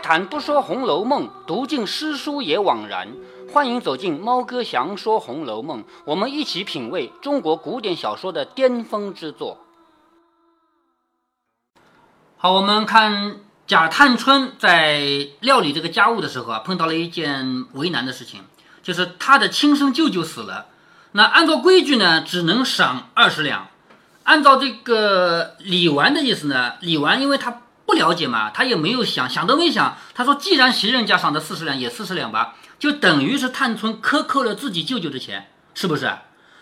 谈不说《红楼梦》，读尽诗书也枉然。欢迎走进猫哥祥说《红楼梦》，我们一起品味中国古典小说的巅峰之作。好，我们看贾探春在料理这个家务的时候啊，碰到了一件为难的事情，就是他的亲生舅舅死了。那按照规矩呢，只能赏二十两。按照这个李纨的意思呢，李纨因为他不了解嘛，他也没有想想都没想，他说既然袭人家赏的四十两，也四十两吧，就等于是探春克扣了自己舅舅的钱，是不是？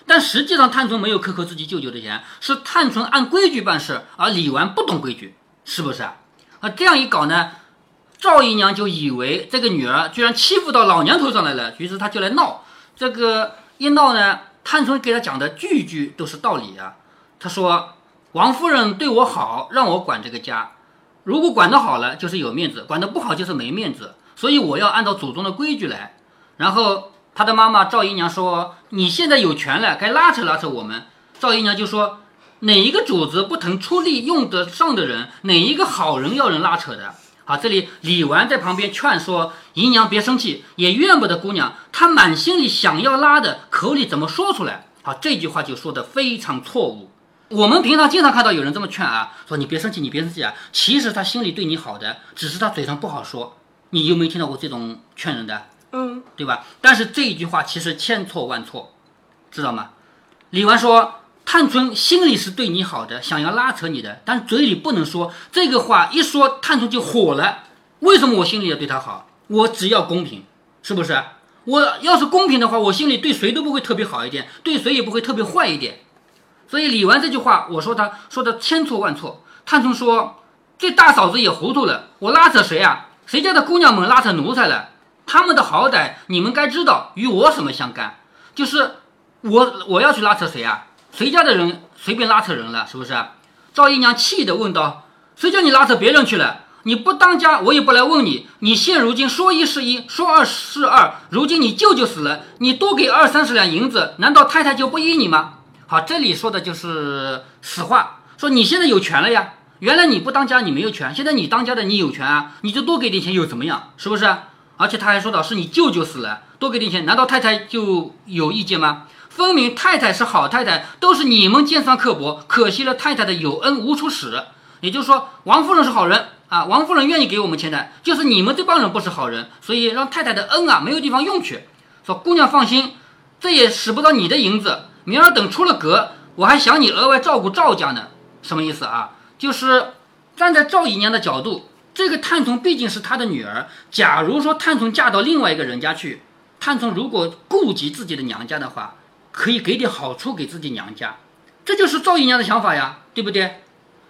但实际上探春没有克扣自己舅舅的钱，是探春按规矩办事，而李纨不懂规矩，是不是？啊，这样一搞呢，赵姨娘就以为这个女儿居然欺负到老娘头上来了，于是她就来闹。这个一闹呢，探春给她讲的句句都是道理啊。她说：“王夫人对我好，让我管这个家。如果管得好了，就是有面子；管得不好，就是没面子。所以我要按照祖宗的规矩来。”然后他的妈妈赵姨娘说：“你现在有权了，该拉扯拉扯我们。”赵姨娘就说：“哪一个主子不疼出力用得上的人，哪一个好人要人拉扯的？”好，这里李纨在旁边劝说姨娘别生气，也怨不得姑娘。她满心里想要拉的，口里怎么说出来？好，这句话就说的非常错误。我们平常经常看到有人这么劝啊，说你别生气，你别生气啊。其实他心里对你好的，只是他嘴上不好说。你有没有听到过这种劝人的？嗯，对吧？但是这一句话其实千错万错，知道吗？李纨说，探春心里是对你好的，想要拉扯你的，但嘴里不能说这个话。一说，探春就火了。为什么我心里要对他好？我只要公平，是不是？我要是公平的话，我心里对谁都不会特别好一点，对谁也不会特别坏一点。所以李纨这句话，我说他说的千错万错。探春说：“这大嫂子也糊涂了，我拉扯谁啊？谁家的姑娘们拉扯奴才了？他们的好歹你们该知道，与我什么相干？就是我我要去拉扯谁啊？谁家的人随便拉扯人了，是不是？”赵姨娘气的问道：“谁叫你拉扯别人去了？你不当家，我也不来问你。你现如今说一是一，说二是二。如今你舅舅死了，你多给二三十两银子，难道太太就不依你吗？”好，这里说的就是实话，说你现在有权了呀。原来你不当家，你没有权，现在你当家的，你有权啊，你就多给点钱又怎么样？是不是？而且他还说到是你舅舅死了，多给点钱，难道太太就有意见吗？分明太太是好太太，都是你们尖酸刻薄，可惜了太太的有恩无处使。也就是说，王夫人是好人啊，王夫人愿意给我们钱的，就是你们这帮人不是好人，所以让太太的恩啊没有地方用去。说姑娘放心，这也使不到你的银子。明儿等出了阁，我还想你额外照顾赵家呢。什么意思啊？就是站在赵姨娘的角度，这个探春毕竟是她的女儿。假如说探春嫁到另外一个人家去，探春如果顾及自己的娘家的话，可以给点好处给自己娘家。这就是赵姨娘的想法呀，对不对？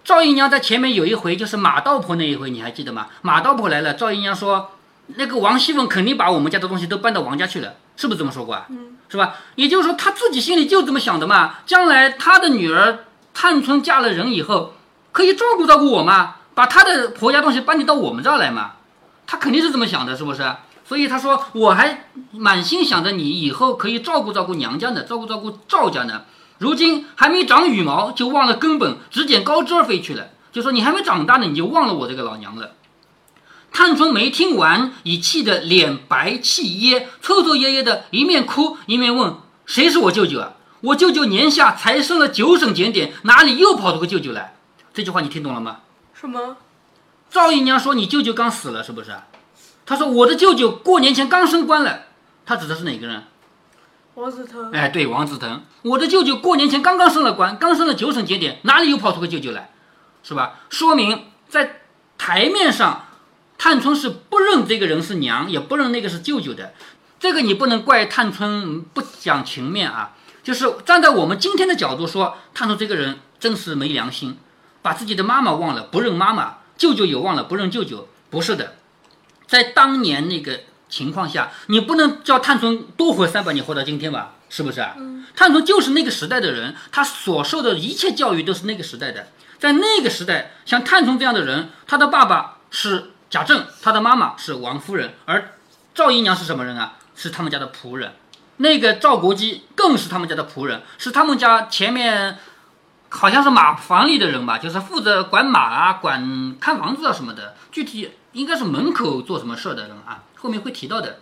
赵姨娘在前面有一回，就是马道婆那一回，你还记得吗？马道婆来了，赵姨娘说，那个王熙凤肯定把我们家的东西都搬到王家去了，是不是这么说过啊？嗯。是吧？也就是说，他自己心里就这么想的嘛。将来他的女儿探春嫁了人以后，可以照顾照顾我嘛，把他的婆家东西搬移到我们这儿来嘛。他肯定是这么想的，是不是？所以他说，我还满心想着你以后可以照顾照顾娘家呢，照顾照顾赵家呢。如今还没长羽毛，就忘了根本，只捡高枝儿飞去了。就说你还没长大呢，你就忘了我这个老娘了。探春没听完，已气得脸白气噎，抽抽噎噎的，一面哭一面问：“谁是我舅舅啊？我舅舅年下才升了九省检点，哪里又跑出个舅舅来？”这句话你听懂了吗？什么？赵姨娘说：“你舅舅刚死了，是不是？”她说：“我的舅舅过年前刚升官了。”她指的是哪个人？王子腾。哎，对，王子腾。我的舅舅过年前刚刚升了官，刚升了九省检点，哪里又跑出个舅舅来？是吧？说明在台面上。探春是不认这个人是娘，也不认那个是舅舅的，这个你不能怪探春不讲情面啊。就是站在我们今天的角度说，探春这个人真是没良心，把自己的妈妈忘了，不认妈妈；舅舅也忘了，不认舅舅。不是的，在当年那个情况下，你不能叫探春多活三百年，活到今天吧？是不是啊？探春就是那个时代的人，他所受的一切教育都是那个时代的。在那个时代，像探春这样的人，他的爸爸是。贾政，他的妈妈是王夫人，而赵姨娘是什么人啊？是他们家的仆人。那个赵国基更是他们家的仆人，是他们家前面好像是马房里的人吧，就是负责管马啊、管看房子啊什么的。具体应该是门口做什么事儿的人啊，后面会提到的。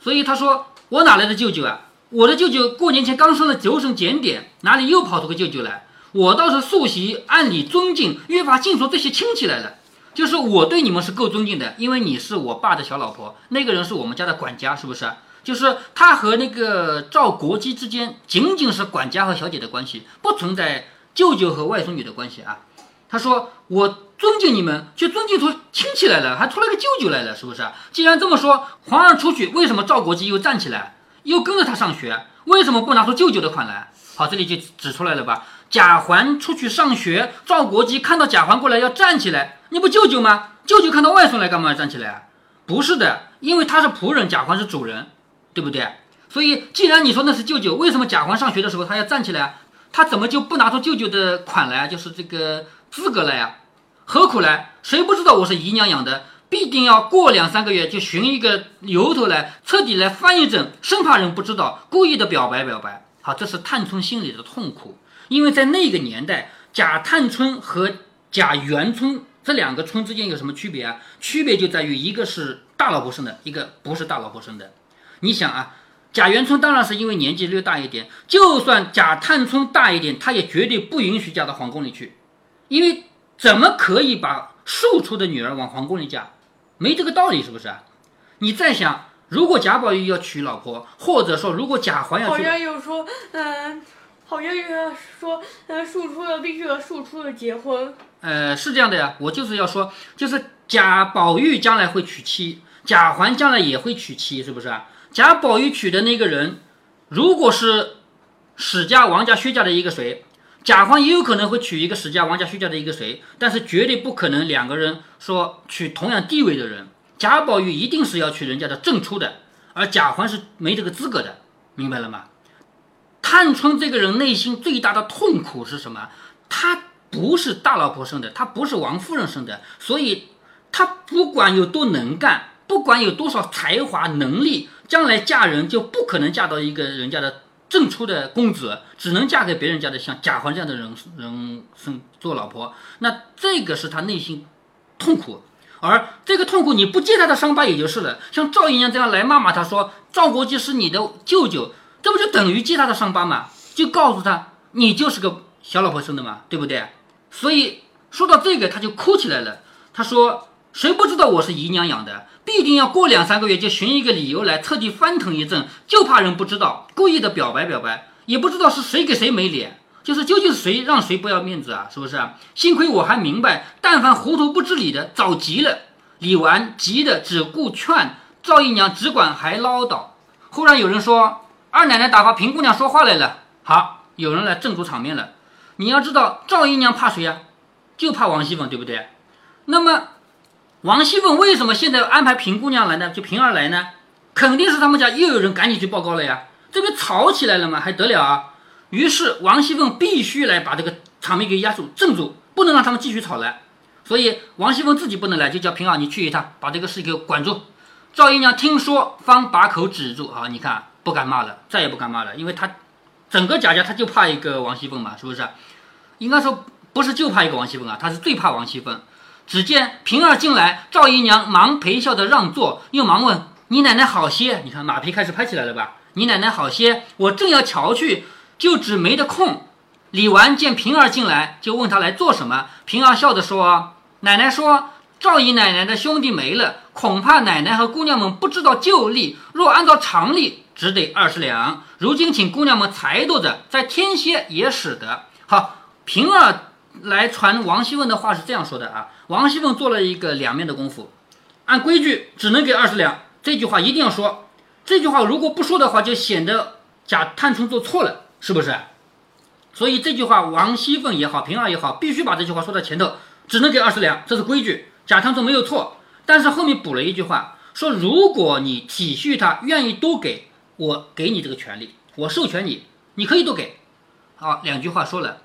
所以他说：“我哪来的舅舅啊？我的舅舅过年前刚升了九省检点，哪里又跑出个舅舅来？我倒是素习按理尊敬、约法尽说这些亲戚来了。就是我对你们是够尊敬的，因为你是我爸的小老婆，那个人是我们家的管家，是不是？就是他和那个赵国基之间仅仅是管家和小姐的关系，不存在舅舅和外孙女的关系啊。他说我。”尊敬你们，却尊敬出亲戚来了，还出了个舅舅来了，是不是？既然这么说，皇上出去，为什么赵国基又站起来，又跟着他上学？为什么不拿出舅舅的款来？好，这里就指出来了吧？贾环出去上学，赵国基看到贾环过来要站起来，你不舅舅吗？舅舅看到外孙来干嘛要站起来啊？不是的，因为他是仆人，贾环是主人，对不对？所以，既然你说那是舅舅，为什么贾环上学的时候他要站起来？他怎么就不拿出舅舅的款来，就是这个资格来呀？何苦来？谁不知道我是姨娘养的？必定要过两三个月就寻一个由头来，彻底来翻一整，生怕人不知道，故意的表白表白。好，这是探春心里的痛苦，因为在那个年代，贾探春和贾元春这两个春之间有什么区别啊？区别就在于一个是大老婆生的，一个不是大老婆生的。你想啊，贾元春当然是因为年纪略大一点，就算贾探春大一点，他也绝对不允许嫁到皇宫里去，因为。怎么可以把庶出的女儿往皇宫里嫁？没这个道理，是不是啊？你再想，如果贾宝玉要娶老婆，或者说如果贾环要，好像有说，嗯，好像有说，呃，庶出的必须和庶出的结婚。呃，是这样的呀，我就是要说，就是贾宝玉将来会娶妻，贾环将来也会娶妻，是不是啊？贾宝玉娶的那个人，如果是史家、王家、薛家的一个谁？贾环也有可能会娶一个史家、王家、薛家的一个谁，但是绝对不可能两个人说娶同样地位的人。贾宝玉一定是要娶人家的正出的，而贾环是没这个资格的，明白了吗？探春这个人内心最大的痛苦是什么？她不是大老婆生的，她不是王夫人生的，所以她不管有多能干，不管有多少才华能力，将来嫁人就不可能嫁到一个人家的。正出的公子只能嫁给别人家的像贾环这样的人人生做老婆，那这个是他内心痛苦，而这个痛苦你不揭他的伤疤也就是了。像赵姨娘这样来骂骂他说赵国基是你的舅舅，这不就等于揭他的伤疤吗？就告诉他你就是个小老婆生的嘛，对不对？所以说到这个他就哭起来了。他说谁不知道我是姨娘养的？必定要过两三个月就寻一个理由来彻底翻腾一阵，就怕人不知道，故意的表白表白，也不知道是谁给谁没脸，就是究竟是谁让谁不要面子啊？是不是？幸亏我还明白，但凡糊涂不知理的，早急了。李纨急的只顾劝赵姨娘，只管还唠叨。忽然有人说：“二奶奶打发平姑娘说话来了。”好，有人来镇住场面了。你要知道，赵姨娘怕谁呀？就怕王熙凤，对不对？那么。王熙凤为什么现在安排平姑娘来呢？就平儿来呢？肯定是他们家又有人赶紧去报告了呀！这边吵起来了嘛，还得了啊？于是王熙凤必须来把这个场面给压住、镇住，不能让他们继续吵了。所以王熙凤自己不能来，就叫平儿你去一趟，把这个事给管住。赵姨娘听说，方把口止住啊！你看，不敢骂了，再也不敢骂了，因为他整个贾家他就怕一个王熙凤嘛，是不是？应该说不是就怕一个王熙凤啊，他是最怕王熙凤。只见平儿进来，赵姨娘忙陪笑的让座，又忙问：“你奶奶好些？”你看马屁开始拍起来了吧？你奶奶好些？我正要瞧去，就只没得空。李纨见平儿进来，就问她来做什么。平儿笑着说：“奶奶说赵姨奶奶的兄弟没了，恐怕奶奶和姑娘们不知道旧例。若按照常例，只得二十两。如今请姑娘们裁度着，再添些也使得。”好，平儿。来传王熙凤的话是这样说的啊，王熙凤做了一个两面的功夫，按规矩只能给二十两，这句话一定要说，这句话如果不说的话，就显得贾探春做错了，是不是？所以这句话王熙凤也好，平儿也好，必须把这句话说在前头，只能给二十两，这是规矩。贾探春没有错，但是后面补了一句话，说如果你体恤他，愿意多给我，给你这个权利，我授权你，你可以多给。好，两句话说了。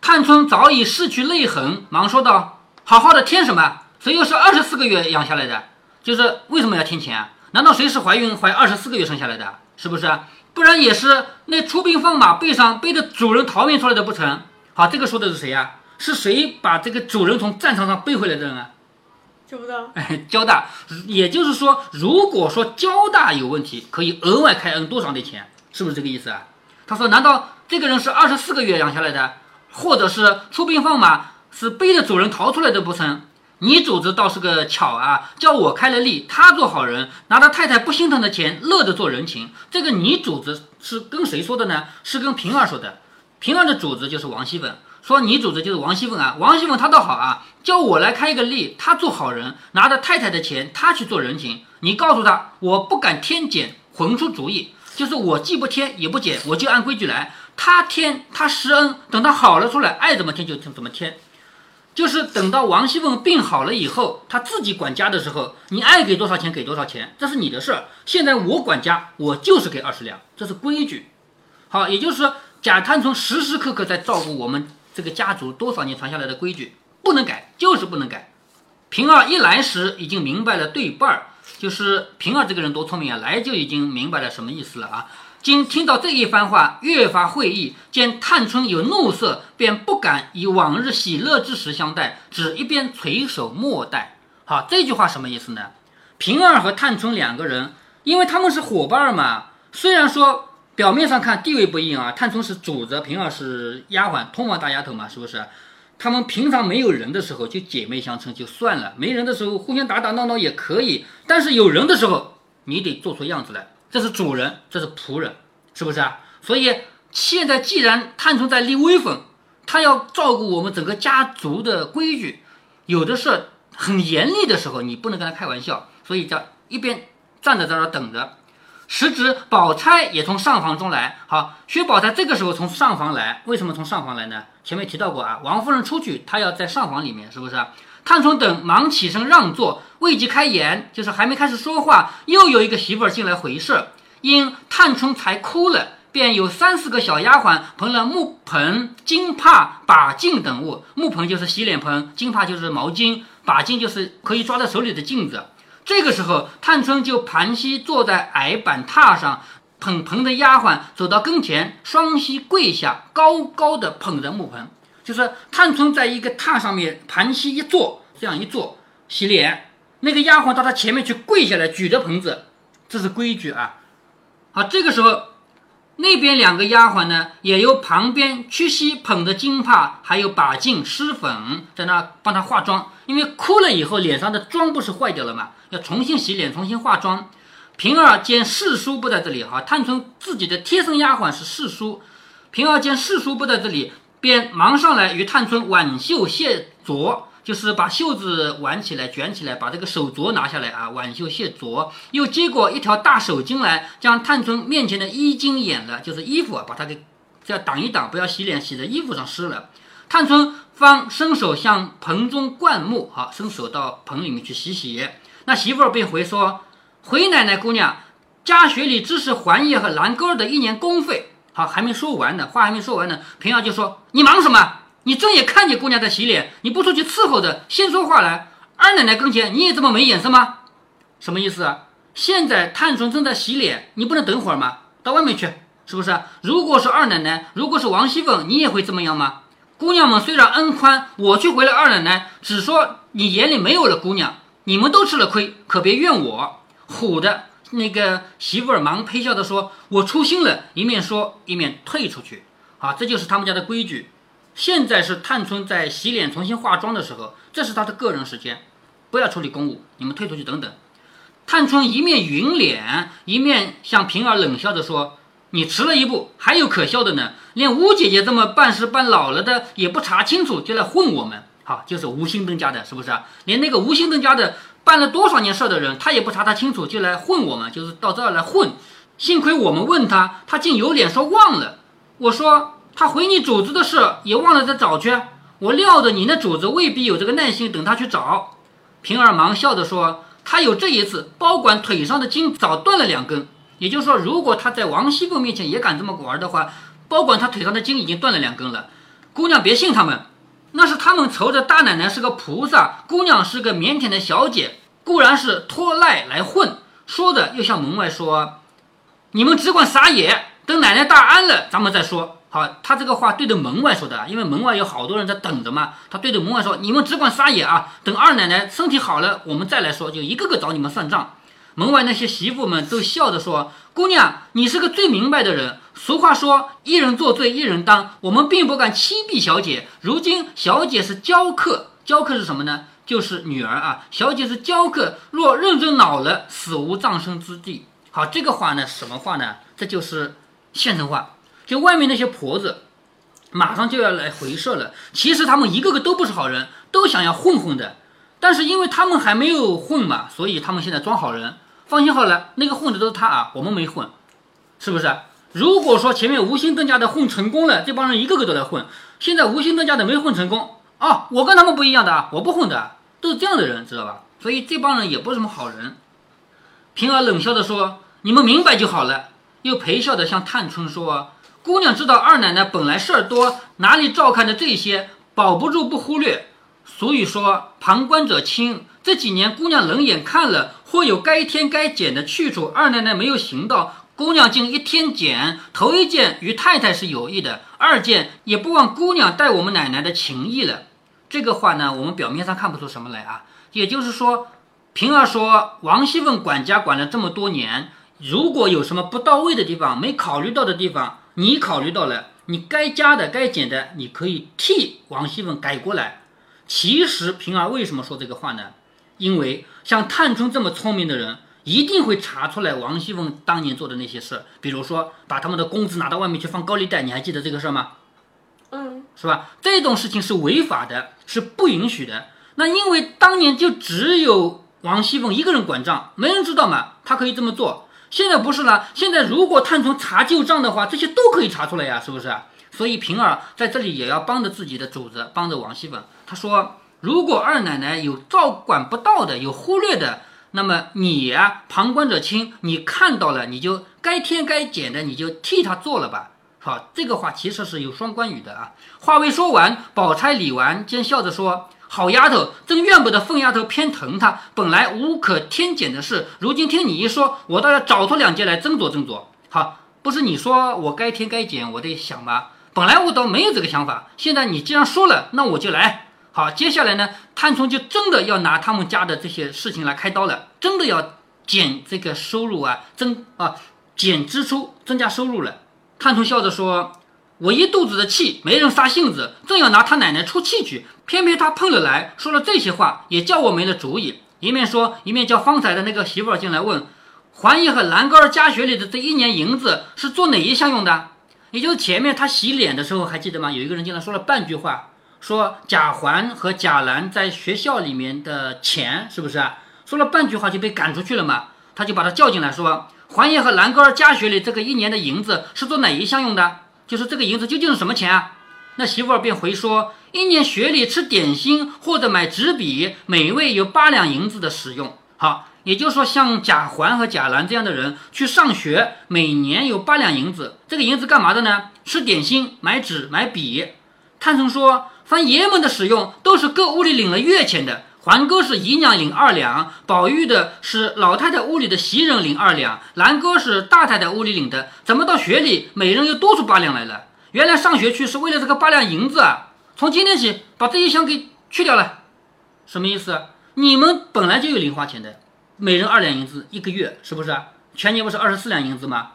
探春早已失去泪痕，忙说道：“好好的添什么？谁又是二十四个月养下来的？就是为什么要添钱？难道谁是怀孕怀二十四个月生下来的？是不是？不然也是那出兵放马背上背着主人逃命出来的不成？好，这个说的是谁呀？是谁把这个主人从战场上背回来的人啊？交大，哎，交大，也就是说，如果说交大有问题，可以额外开恩多少的钱，是不是这个意思啊？他说，难道这个人是二十四个月养下来的，或者是出兵放马，是背着主人逃出来的不成？你主子倒是个巧啊，叫我开了例，他做好人，拿他太太不心疼的钱，乐着做人情。这个你主子是跟谁说的呢？是跟平儿说的。平儿的主子就是王熙凤，说你主子就是王熙凤啊。王熙凤她倒好啊，叫我来开一个例，她做好人，拿着太太的钱，她去做人情。你告诉她，我不敢添减，混出主意，就是我既不添也不减，我就按规矩来。她添她施恩，等她好了出来，爱怎么添就怎么添。就是等到王熙凤病好了以后，她自己管家的时候，你爱给多少钱给多少钱，这是你的事儿。现在我管家，我就是给二十两，这是规矩。好，也就是说，贾探春时时刻刻在照顾我们这个家族多少年传下来的规矩，不能改，就是不能改。平儿一来时已经明白了对半儿，就是平儿这个人多聪明啊，来就已经明白了什么意思了啊。今听到这一番话，越发会意。见探春有怒色，便不敢以往日喜乐之时相待，只一边垂手莫待。好，这句话什么意思呢？平儿和探春两个人，因为他们是伙伴嘛，虽然说表面上看地位不一样啊，探春是主子，平儿是丫鬟，通房大丫头嘛，是不是？他们平常没有人的时候就姐妹相称就算了，没人的时候互相打打闹闹也可以，但是有人的时候，你得做出样子来。这是主人，这是仆人，是不是啊？所以现在既然探春在立威风，她要照顾我们整个家族的规矩，有的事很严厉的时候，你不能跟她开玩笑，所以叫一边站着在这儿等着。时值宝钗也从上房中来，好，薛宝钗这个时候从上房来，为什么从上房来呢？前面提到过啊，王夫人出去，她要在上房里面，是不是？探春等忙起身让座，未及开言，就是还没开始说话，又有一个媳妇儿进来回事。因探春才哭了，便有三四个小丫鬟捧了木盆、金帕、把镜等物。木盆就是洗脸盆，金帕就是毛巾，把镜就是可以抓在手里的镜子。这个时候，探春就盘膝坐在矮板榻上，捧盆的丫鬟走到跟前，双膝跪下，高高的捧着木盆。就是探春在一个榻上面盘膝一坐，这样一坐洗脸，那个丫鬟到她前面去跪下来，举着盆子，这是规矩啊。好，这个时候那边两个丫鬟呢，也由旁边屈膝捧着金帕，还有把镜、施粉，在那帮她化妆。因为哭了以后，脸上的妆不是坏掉了嘛，要重新洗脸，重新化妆。平儿见四叔不在这里，哈，探春自己的贴身丫鬟是四叔。平儿见四叔不在这里。便忙上来与探春挽袖卸镯，就是把袖子挽起来、卷起来，把这个手镯拿下来啊，挽袖卸镯。又接过一条大手巾来，将探春面前的衣襟掩了，就是衣服啊，把它给这样挡一挡，不要洗脸洗在衣服上湿了。探春方伸手向盆中灌木，好，伸手到盆里面去洗洗。那媳妇儿便回说：“回奶奶姑娘，家学里知识环叶和兰根儿的一年工费。”好，还没说完呢，话还没说完呢，平儿就说：“你忙什么？你正眼看见姑娘在洗脸，你不出去伺候着，先说话来。二奶奶跟前，你也这么没眼色吗？什么意思啊？现在探春正在洗脸，你不能等会儿吗？到外面去，是不是？如果是二奶奶，如果是王熙凤，你也会这么样吗？姑娘们虽然恩宽，我去回了二奶奶，只说你眼里没有了姑娘，你们都吃了亏，可别怨我。唬的。”那个媳妇儿忙呸笑的说：“我粗心了。”一面说一面退出去。好，这就是他们家的规矩。现在是探春在洗脸、重新化妆的时候，这是她的个人时间，不要处理公务。你们退出去等等。探春一面匀脸，一面向平儿冷笑着说：“你迟了一步，还有可笑的呢。连吴姐姐这么办事办老了的也不查清楚，就来混我们。好，就是吴心登家的，是不是啊？连那个吴心登家的。”办了多少年事的人，他也不查他清楚就来混我们，就是到这儿来混。幸亏我们问他，他竟有脸说忘了。我说他回你主子的事也忘了再找去。我料着你那主子未必有这个耐心等他去找。平儿忙笑着说：“他有这一次，包管腿上的筋早断了两根。也就是说，如果他在王熙凤面前也敢这么玩的话，包管他腿上的筋已经断了两根了。姑娘别信他们。”那是他们愁着大奶奶是个菩萨，姑娘是个腼腆的小姐，固然是拖赖来混。说着又向门外说：“你们只管撒野，等奶奶大安了，咱们再说。”好，他这个话对着门外说的，因为门外有好多人在等着嘛。他对着门外说：“你们只管撒野啊，等二奶奶身体好了，我们再来说，就一个个找你们算账。”门外那些媳妇们都笑着说：“姑娘，你是个最明白的人。俗话说，一人作罪一人当。我们并不敢欺避小姐。如今小姐是娇客，娇客是什么呢？就是女儿啊。小姐是娇客，若认真恼了，死无葬身之地。好，这个话呢，什么话呢？这就是县城话。就外面那些婆子，马上就要来回社了。其实他们一个个都不是好人，都想要混混的。但是因为他们还没有混嘛，所以他们现在装好人。放心好了，那个混的都是他啊，我们没混，是不是？如果说前面无心登家的混成功了，这帮人一个个都来混。现在无心登家的没混成功啊，我跟他们不一样的啊，我不混的，都是这样的人，知道吧？所以这帮人也不是什么好人。平儿冷笑的说：“你们明白就好了。”又陪笑的向探春说：“姑娘知道二奶奶本来事儿多，哪里照看着这些，保不住不忽略。俗语说，旁观者清。这几年姑娘冷眼看了。”或有该添该减的去处，二奶奶没有行到，姑娘竟一天减。头一件与太太是有意的，二件也不忘姑娘待我们奶奶的情谊了。这个话呢，我们表面上看不出什么来啊。也就是说，平儿说王熙凤管家管了这么多年，如果有什么不到位的地方，没考虑到的地方，你考虑到了，你该加的该减的，你可以替王熙凤改过来。其实平儿为什么说这个话呢？因为像探春这么聪明的人，一定会查出来王熙凤当年做的那些事，比如说把他们的工资拿到外面去放高利贷，你还记得这个事儿吗？嗯，是吧？这种事情是违法的，是不允许的。那因为当年就只有王熙凤一个人管账，没人知道嘛，她可以这么做。现在不是了，现在如果探春查旧账的话，这些都可以查出来呀，是不是？所以平儿在这里也要帮着自己的主子，帮着王熙凤。她说。如果二奶奶有照管不到的，有忽略的，那么你呀，旁观者清，你看到了，你就该添该减的，你就替他做了吧。好，这个话其实是有双关语的啊。话未说完，宝钗、李纨兼笑着说：“好丫头，真怨不得凤丫头偏疼她。本来无可添减的事，如今听你一说，我倒要找出两件来斟酌斟酌。好，不是你说我该添该减，我得想吧。本来我倒没有这个想法，现在你既然说了，那我就来。”好，接下来呢，探春就真的要拿他们家的这些事情来开刀了，真的要减这个收入啊，增啊减支出，增加收入了。探春笑着说：“我一肚子的气，没人撒性子，正要拿他奶奶出气去，偏偏他碰了来说了这些话，也叫我没了主意。一面说，一面叫方才的那个媳妇儿进来问：环爷和兰哥儿家学里的这一年银子是做哪一项用的？也就是前面他洗脸的时候，还记得吗？有一个人进来说了半句话。”说贾环和贾兰在学校里面的钱是不是啊？说了半句话就被赶出去了嘛？他就把他叫进来，说环爷和兰哥儿家学里这个一年的银子是做哪一项用的？就是这个银子究竟是什么钱啊？那媳妇儿便回说，一年学里吃点心或者买纸笔，每位有八两银子的使用。好，也就是说像贾环和贾兰这样的人去上学，每年有八两银子，这个银子干嘛的呢？吃点心、买纸、买笔。探春说。凡爷们的使用，都是各屋里领了月钱的。环哥是姨娘领二两，宝玉的是老太太屋里的袭人领二两，兰哥是大太太屋里领的。怎么到学里，每人又多出八两来了？原来上学去是为了这个八两银子啊！从今天起，把这一箱给去掉了，什么意思？你们本来就有零花钱的，每人二两银子一个月，是不是？全年不是二十四两银子吗？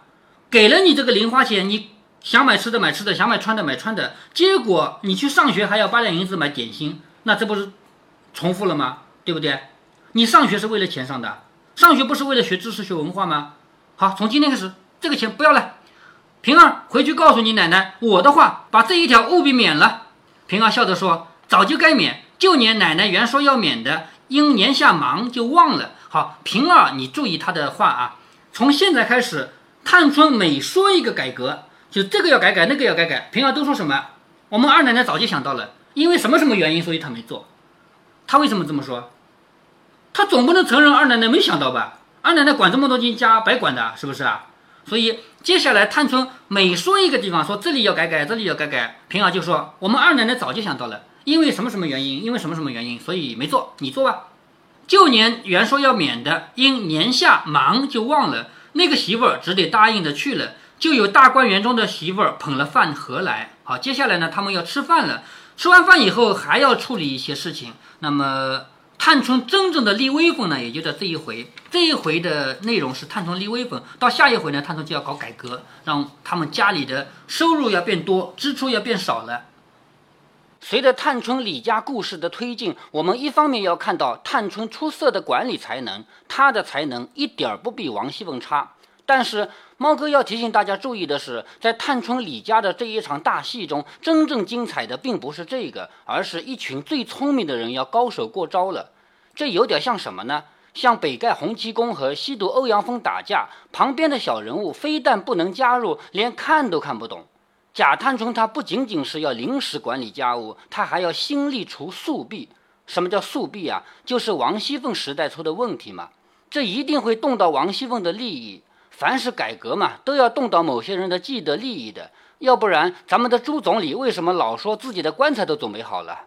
给了你这个零花钱，你。想买吃的买吃的，想买穿的买穿的，结果你去上学还要八两银子买点心，那这不是重复了吗？对不对？你上学是为了钱上的，上学不是为了学知识学文化吗？好，从今天开始这个钱不要了。平儿回去告诉你奶奶我的话，把这一条务必免了。平儿笑着说：“早就该免，旧年奶奶原说要免的，因年下忙就忘了。”好，平儿你注意他的话啊，从现在开始，探春每说一个改革。就这个要改改，那个要改改。平儿都说什么？我们二奶奶早就想到了，因为什么什么原因，所以她没做。他为什么这么说？他总不能承认二奶奶没想到吧？二奶奶管这么多家白管的，是不是啊？所以接下来探春每说一个地方，说这里要改改，这里要改改，平儿就说我们二奶奶早就想到了，因为什么什么原因，因为什么什么原因，所以没做。你做吧。旧年原说要免的，因年下忙就忘了。那个媳妇儿只得答应着去了。就有大观园中的媳妇儿捧了饭盒来。好，接下来呢，他们要吃饭了。吃完饭以后还要处理一些事情。那么探春真正的立威风呢，也就在这一回。这一回的内容是探春立威风，到下一回呢，探春就要搞改革，让他们家里的收入要变多，支出要变少了。随着探春李家故事的推进，我们一方面要看到探春出色的管理才能，她的才能一点儿不比王熙凤差。但是猫哥要提醒大家注意的是，在探春李家的这一场大戏中，真正精彩的并不是这个，而是一群最聪明的人要高手过招了。这有点像什么呢？像北丐洪七公和西毒欧阳锋打架，旁边的小人物非但不能加入，连看都看不懂。贾探春她不仅仅是要临时管理家务，她还要心力除宿弊。什么叫宿弊啊？就是王熙凤时代出的问题嘛。这一定会动到王熙凤的利益。凡是改革嘛，都要动到某些人的既得利益的。要不然，咱们的朱总理为什么老说自己的棺材都准备好了？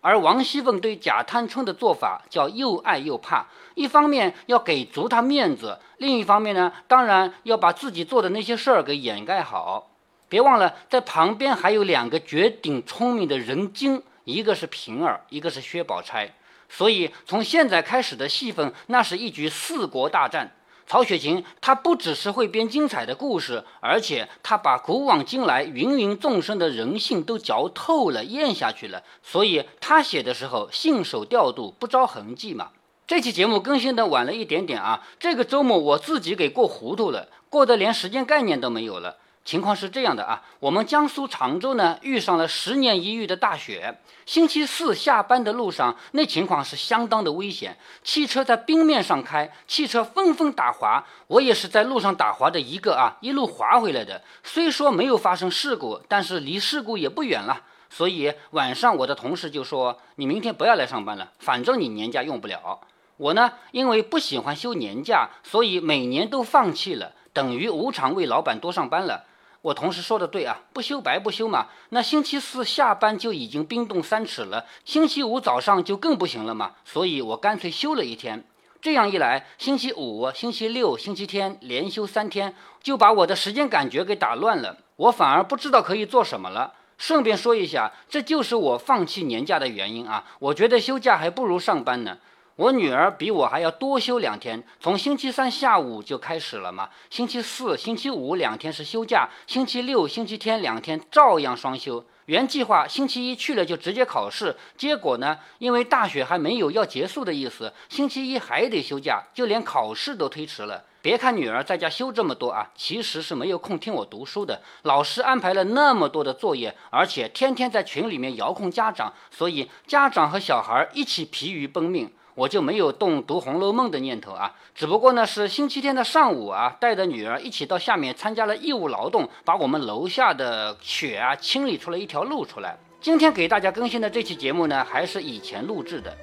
而王熙凤对贾探春的做法叫又爱又怕。一方面要给足他面子，另一方面呢，当然要把自己做的那些事儿给掩盖好。别忘了，在旁边还有两个绝顶聪明的人精，一个是平儿，一个是薛宝钗。所以从现在开始的戏份，那是一局四国大战。曹雪芹他不只是会编精彩的故事，而且他把古往今来芸芸众生的人性都嚼透了、咽下去了。所以他写的时候信手调度，不着痕迹嘛。这期节目更新的晚了一点点啊，这个周末我自己给过糊涂了，过得连时间概念都没有了。情况是这样的啊，我们江苏常州呢遇上了十年一遇的大雪。星期四下班的路上，那情况是相当的危险，汽车在冰面上开，汽车纷纷打滑。我也是在路上打滑的一个啊，一路滑回来的。虽说没有发生事故，但是离事故也不远了。所以晚上我的同事就说：“你明天不要来上班了，反正你年假用不了。”我呢，因为不喜欢休年假，所以每年都放弃了，等于无偿为老板多上班了。我同事说的对啊，不修白不修嘛。那星期四下班就已经冰冻三尺了，星期五早上就更不行了嘛。所以我干脆休了一天。这样一来，星期五、星期六、星期天连休三天，就把我的时间感觉给打乱了。我反而不知道可以做什么了。顺便说一下，这就是我放弃年假的原因啊。我觉得休假还不如上班呢。我女儿比我还要多休两天，从星期三下午就开始了嘛。星期四、星期五两天是休假，星期六、星期天两天照样双休。原计划星期一去了就直接考试，结果呢，因为大雪还没有要结束的意思，星期一还得休假，就连考试都推迟了。别看女儿在家休这么多啊，其实是没有空听我读书的。老师安排了那么多的作业，而且天天在群里面遥控家长，所以家长和小孩一起疲于奔命。我就没有动读《红楼梦》的念头啊，只不过呢是星期天的上午啊，带着女儿一起到下面参加了义务劳动，把我们楼下的雪啊清理出了一条路出来。今天给大家更新的这期节目呢，还是以前录制的。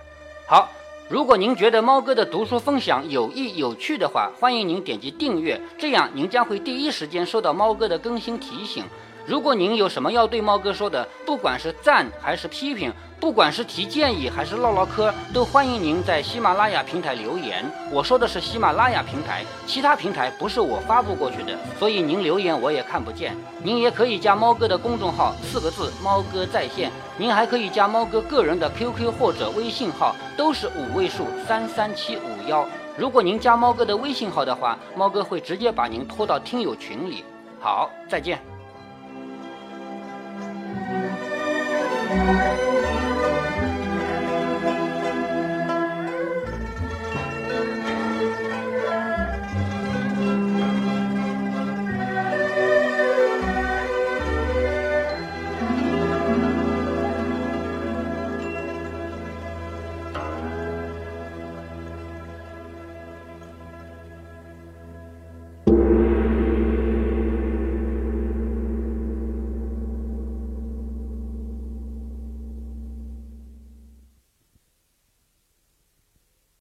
好，如果您觉得猫哥的读书分享有益有趣的话，欢迎您点击订阅，这样您将会第一时间收到猫哥的更新提醒。如果您有什么要对猫哥说的，不管是赞还是批评，不管是提建议还是唠唠嗑，都欢迎您在喜马拉雅平台留言。我说的是喜马拉雅平台，其他平台不是我发布过去的，所以您留言我也看不见。您也可以加猫哥的公众号，四个字“猫哥在线”。您还可以加猫哥个人的 QQ 或者微信号，都是五位数三三七五幺。如果您加猫哥的微信号的话，猫哥会直接把您拖到听友群里。好，再见。Thank you.